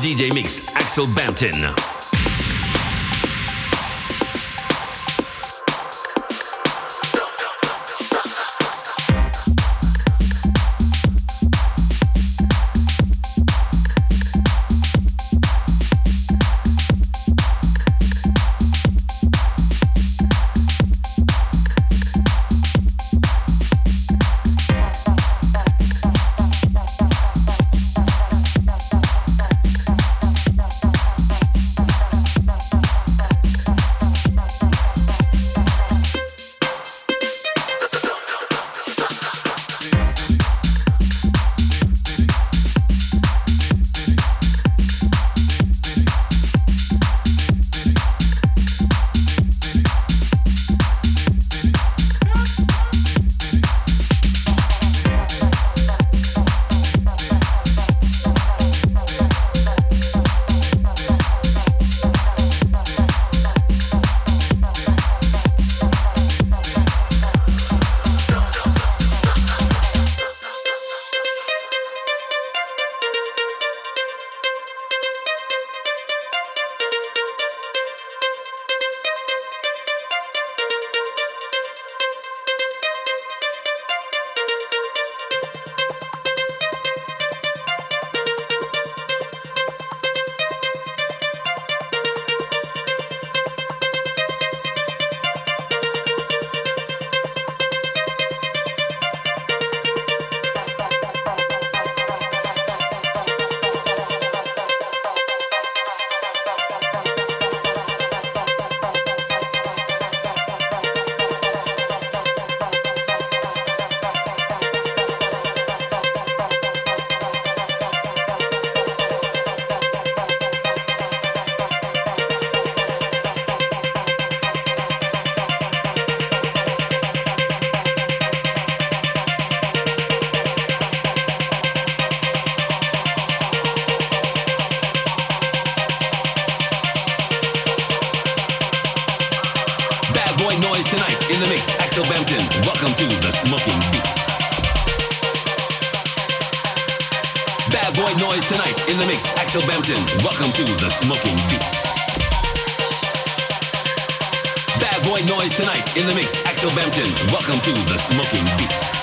DJ Mix, Axel Bampton. Axel Bampton. Welcome to the Smoking Beats. Bad boy noise tonight in the mix. Axel Bampton. Welcome to the Smoking Beats.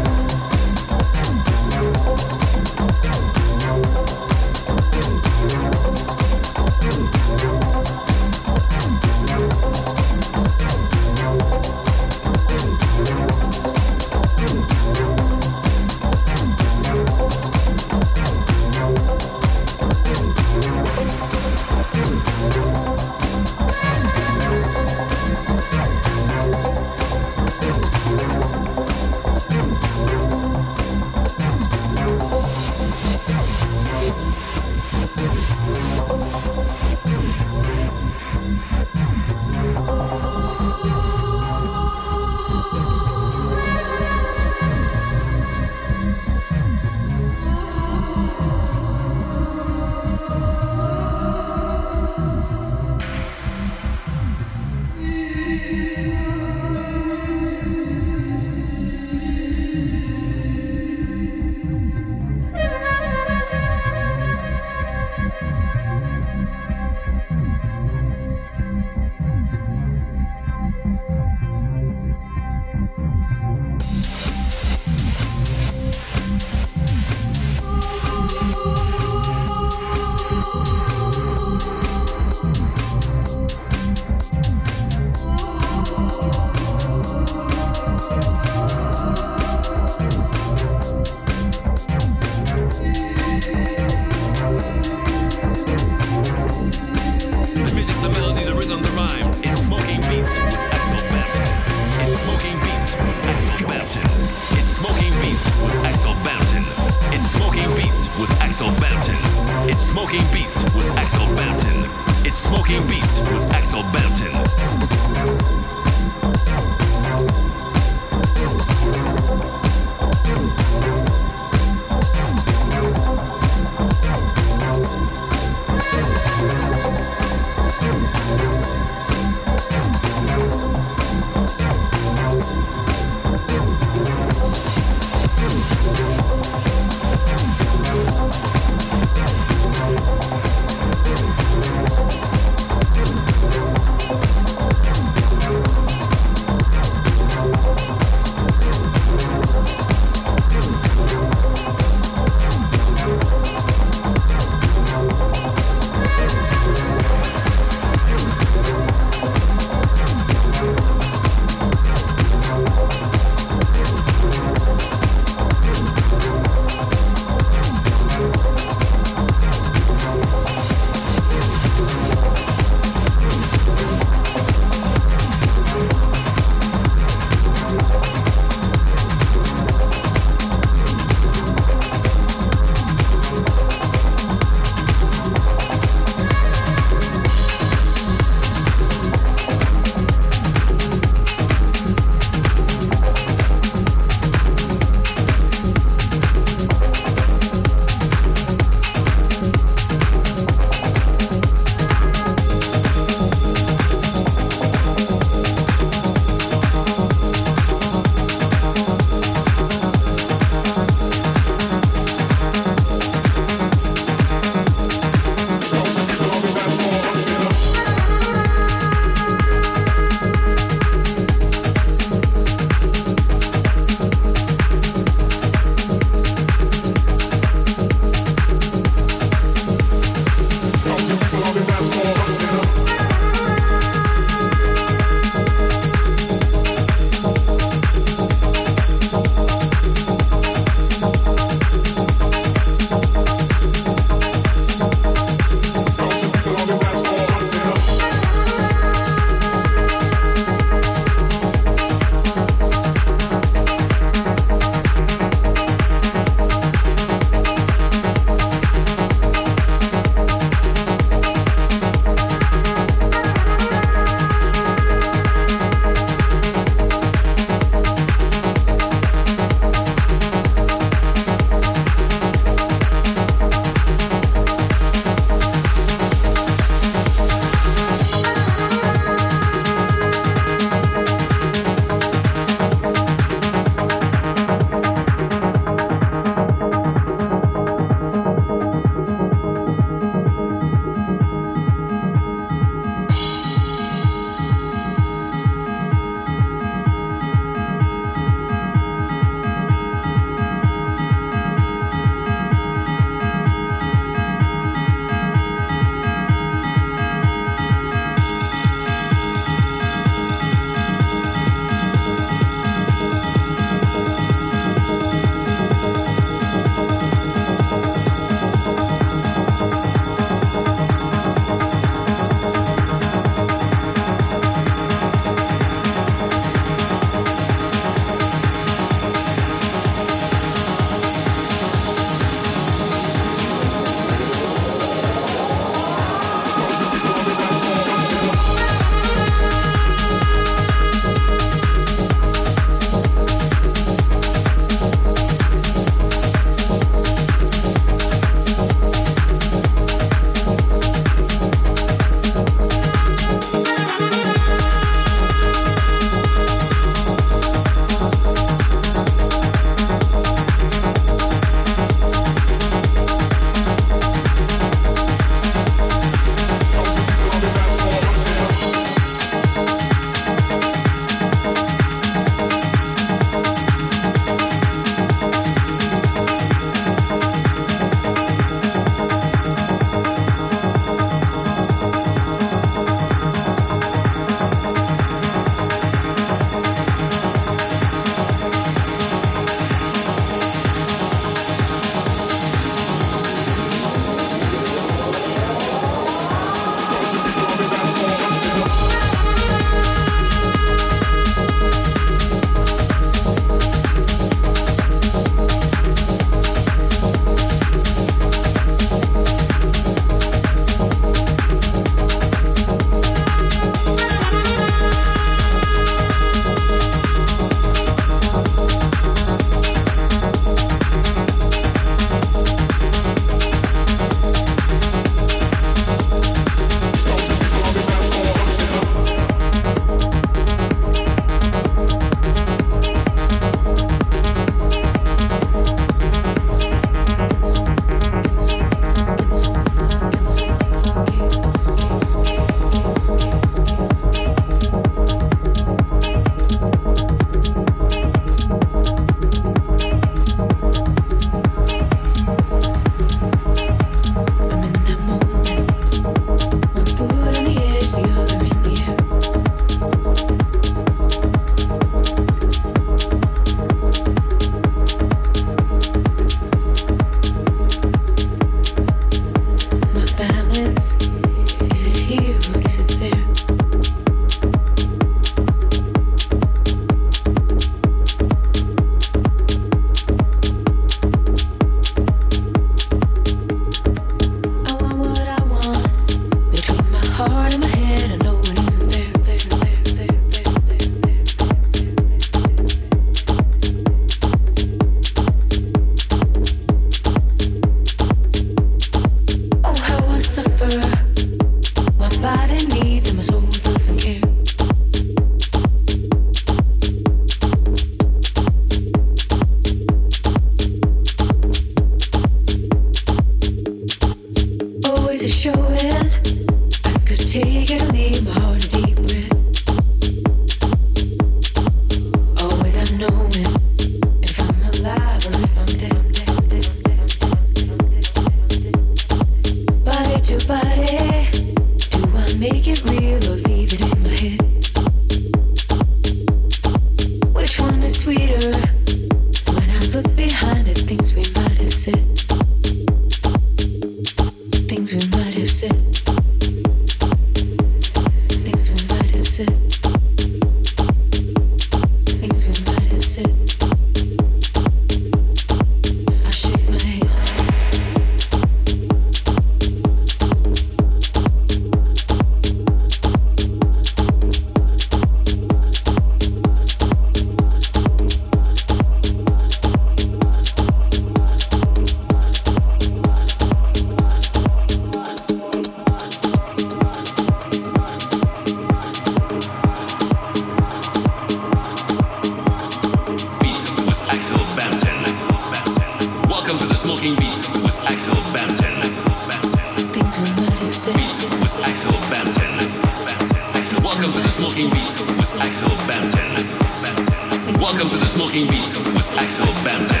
Smoking beats with Axel Bampton. Welcome to the smoking beats with Axel Bampton.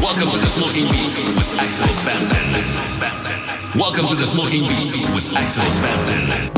Welcome to the smoking beats with Axel Bampton. Welcome to the smoking beats with Axel Bampton.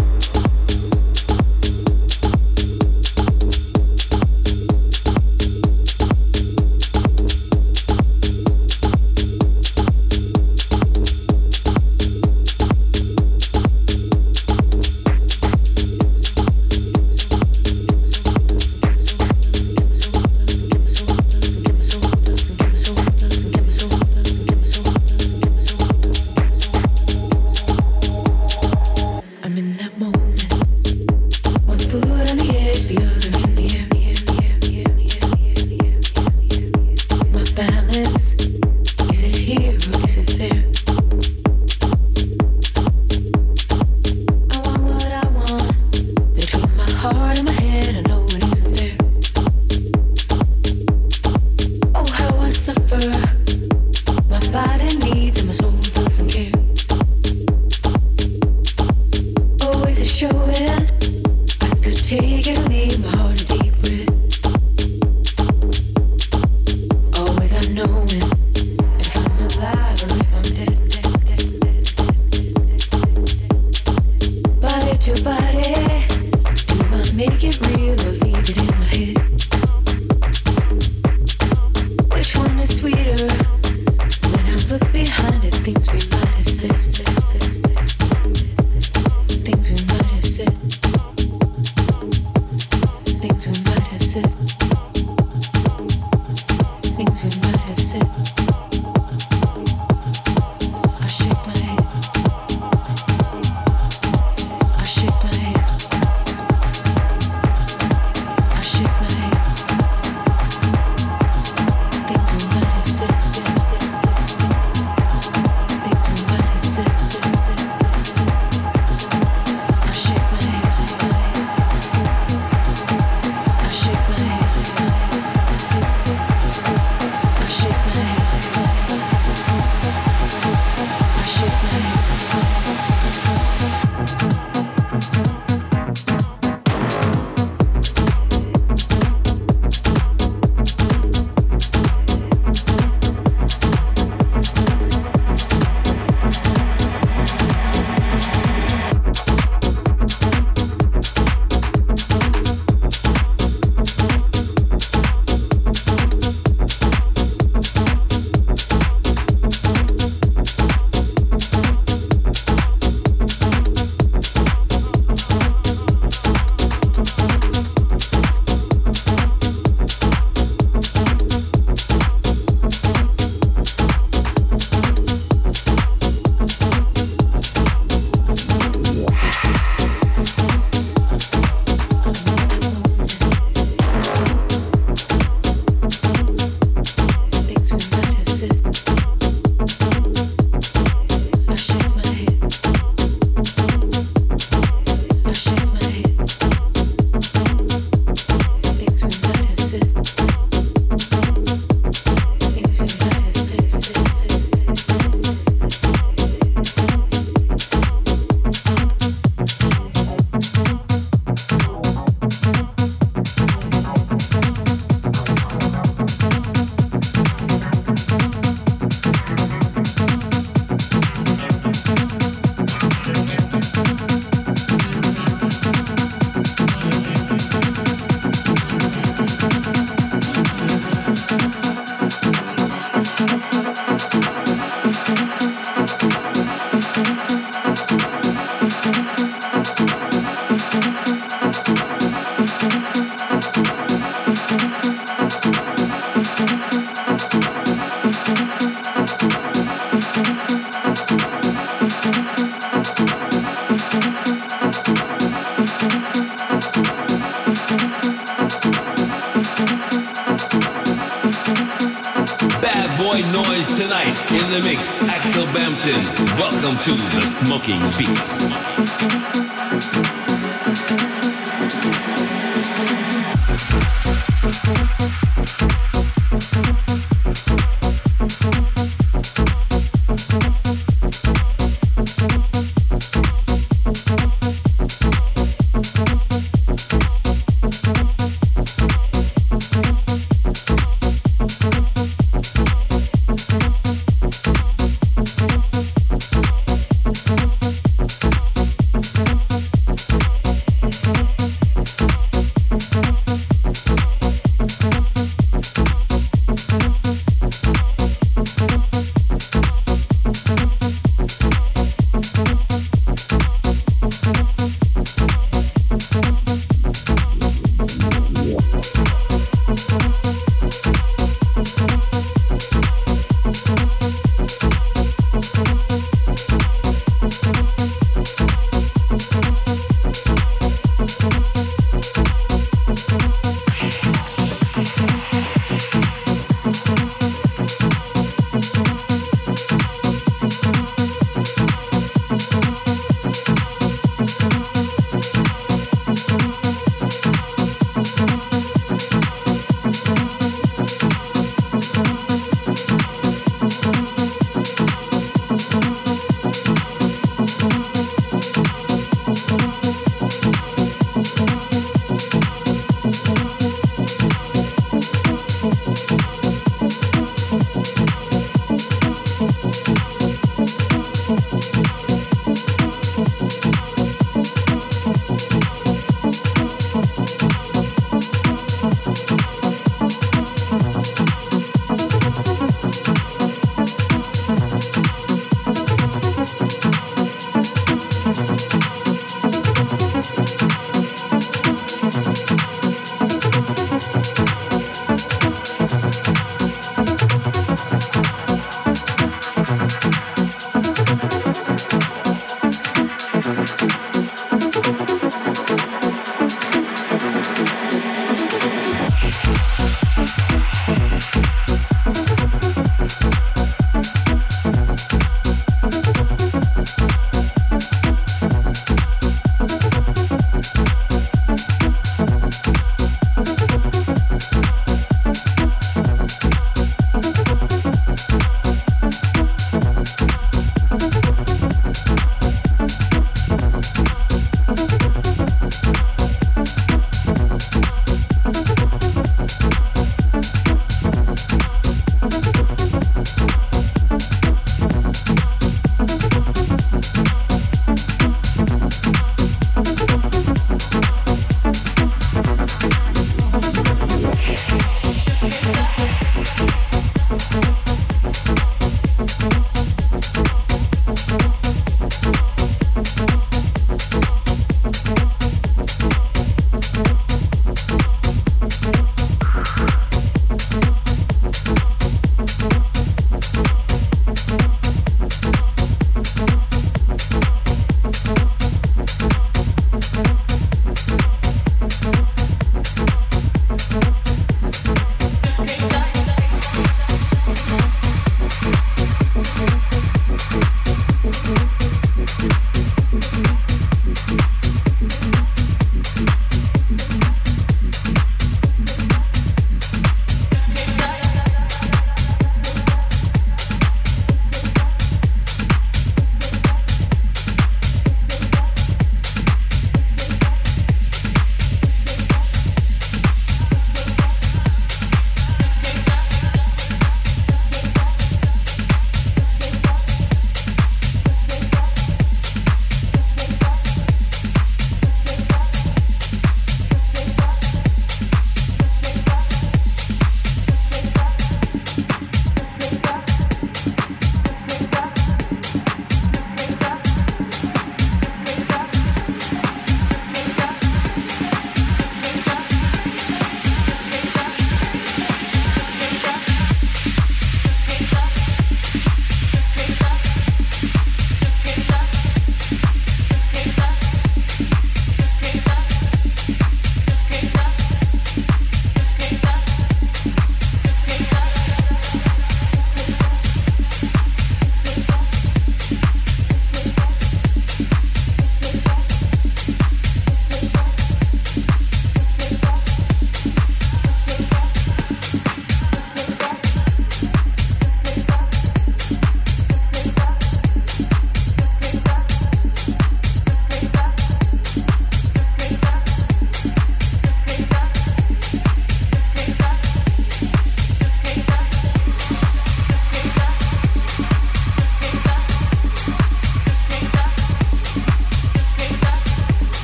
To the Smoking Beats.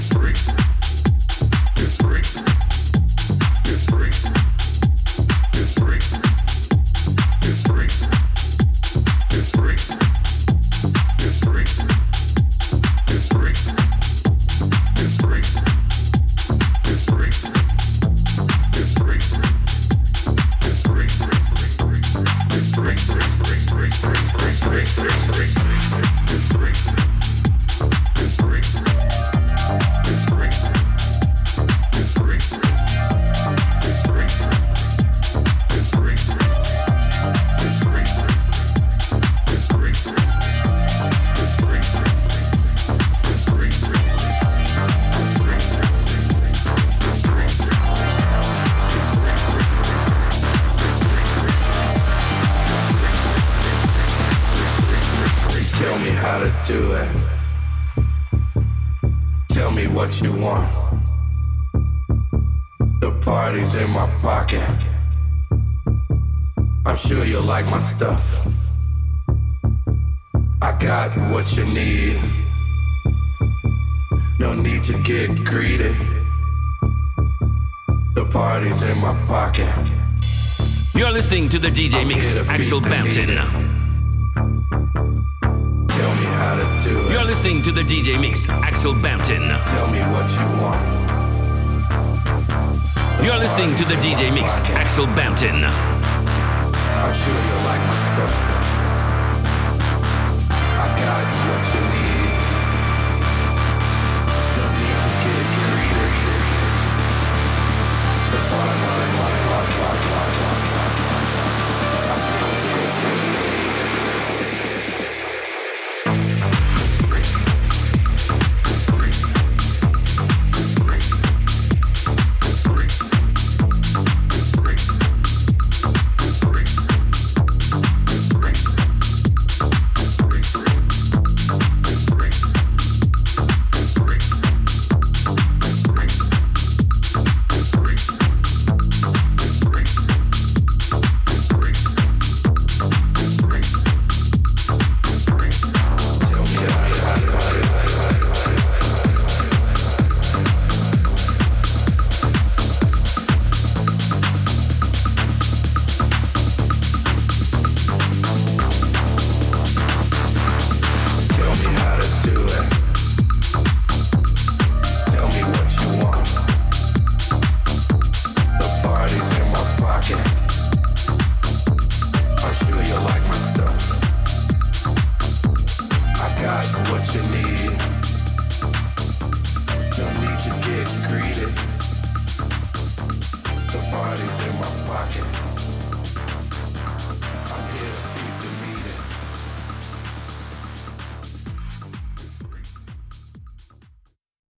free. remix Axel Bampton. You're listening to the DJ mix Axel Bampton. Tell me what you want. You're listening to the DJ mix Axel Bampton. I'm sure you like my stuff. I got what you need.